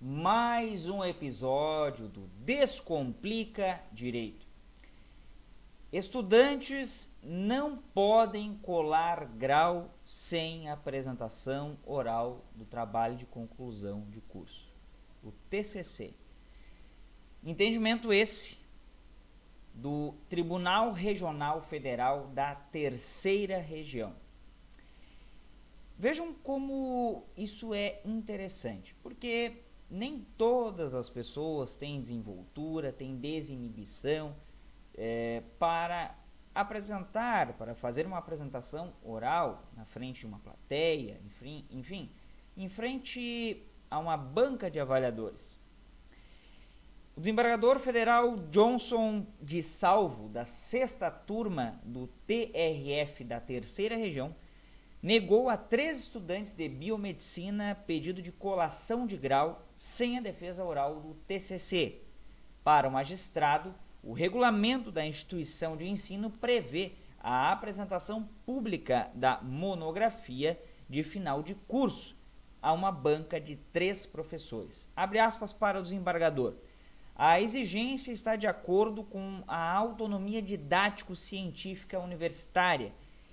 Mais um episódio do Descomplica Direito. Estudantes não podem colar grau sem apresentação oral do trabalho de conclusão de curso, o TCC. Entendimento esse do Tribunal Regional Federal da Terceira Região. Vejam como isso é interessante, porque nem todas as pessoas têm desenvoltura, têm desinibição é, para apresentar, para fazer uma apresentação oral na frente de uma plateia, enfim, enfim em frente a uma banca de avaliadores. O desembargador federal Johnson de Salvo, da sexta turma do TRF da terceira região, negou a três estudantes de biomedicina pedido de colação de grau sem a defesa oral do TCC. Para o magistrado, o regulamento da instituição de ensino prevê a apresentação pública da monografia de final de curso a uma banca de três professores. Abre aspas para o desembargador. A exigência está de acordo com a autonomia didático-científica universitária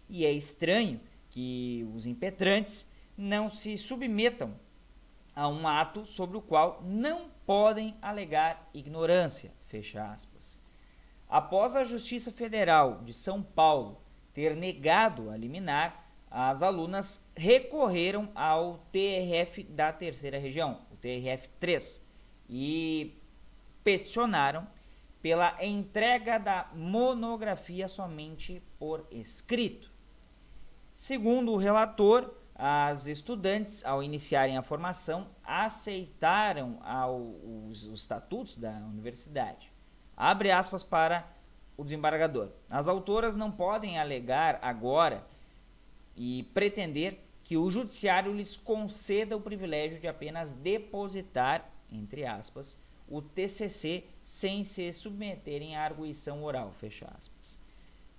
e é estranho que os impetrantes não se submetam a um ato sobre o qual não podem alegar ignorância. Fecha aspas. Após a Justiça Federal de São Paulo ter negado a liminar, as alunas recorreram ao TRF da terceira região, o TRF 3, e peticionaram pela entrega da monografia somente por escrito. Segundo o relator, as estudantes, ao iniciarem a formação, aceitaram ao, os, os estatutos da universidade. Abre aspas para o desembargador. As autoras não podem alegar agora e pretender que o judiciário lhes conceda o privilégio de apenas depositar, entre aspas, o TCC sem se submeterem à arguição oral, fecha aspas.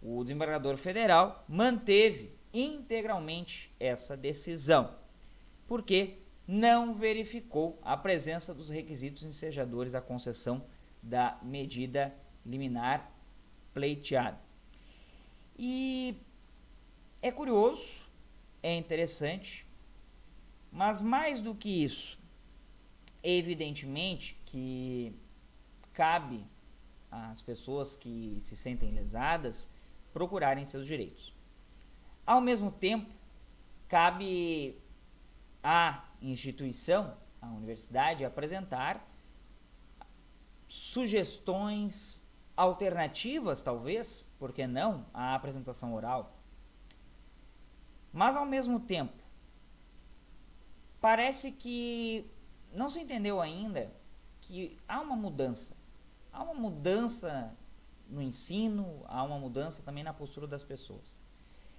O desembargador federal manteve integralmente essa decisão, porque não verificou a presença dos requisitos ensejadores à concessão da medida liminar pleiteada. E é curioso, é interessante, mas mais do que isso, evidentemente que cabe às pessoas que se sentem lesadas procurarem seus direitos. Ao mesmo tempo, cabe à instituição, à universidade, apresentar sugestões alternativas, talvez, por que não, à apresentação oral. Mas, ao mesmo tempo, parece que não se entendeu ainda que há uma mudança. Há uma mudança no ensino, há uma mudança também na postura das pessoas.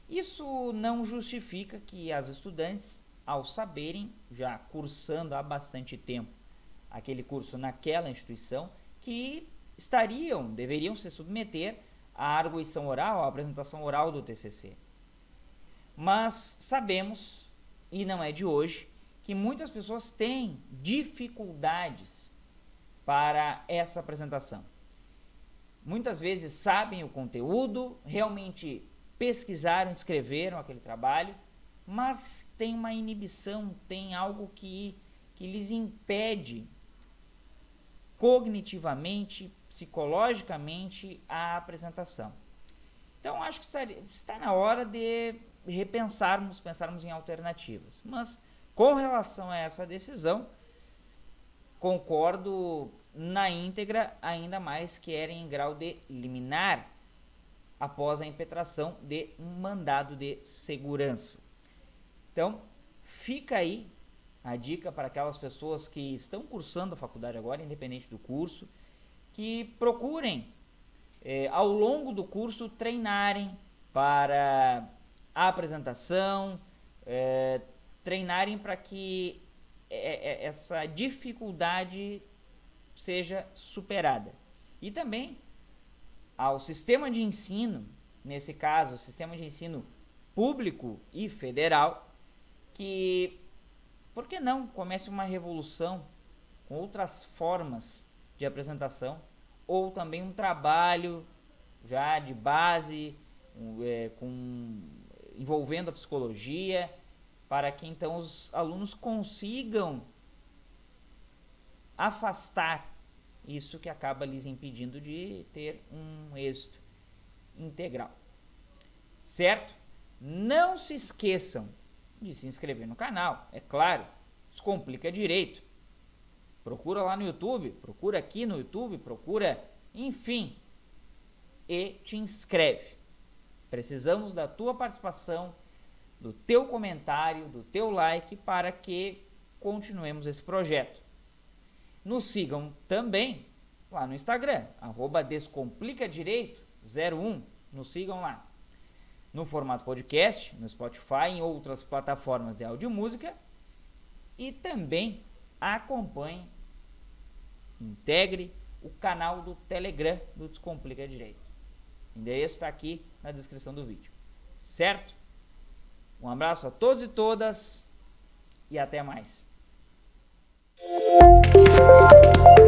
Isso não justifica que as estudantes, ao saberem, já cursando há bastante tempo aquele curso naquela instituição, que estariam, deveriam se submeter à arguição oral, à apresentação oral do TCC. Mas sabemos, e não é de hoje, que muitas pessoas têm dificuldades para essa apresentação. Muitas vezes sabem o conteúdo, realmente pesquisaram, escreveram aquele trabalho, mas tem uma inibição, tem algo que, que lhes impede cognitivamente, psicologicamente a apresentação. Então acho que está na hora de repensarmos, pensarmos em alternativas. Mas com relação a essa decisão, concordo na íntegra, ainda mais que era em grau de liminar após a impetração de um mandado de segurança. Então, fica aí a dica para aquelas pessoas que estão cursando a faculdade agora, independente do curso, que procurem é, ao longo do curso treinarem para a apresentação, é, treinarem para que é, essa dificuldade seja superada. E também ao sistema de ensino, nesse caso, o sistema de ensino público e federal, que, por que não, comece uma revolução com outras formas de apresentação, ou também um trabalho já de base, é, com, envolvendo a psicologia, para que então os alunos consigam afastar isso que acaba lhes impedindo de ter um êxito integral. Certo? Não se esqueçam de se inscrever no canal, é claro, Descomplica Direito. Procura lá no YouTube, procura aqui no YouTube, procura, enfim, e te inscreve. Precisamos da tua participação, do teu comentário, do teu like para que continuemos esse projeto. Nos sigam também lá no Instagram, arroba Descomplicadireito01. Nos sigam lá. No formato podcast, no Spotify, em outras plataformas de áudio e música. E também acompanhe, integre o canal do Telegram do Descomplica Direito. O endereço está aqui na descrição do vídeo. Certo? Um abraço a todos e todas e até mais. Música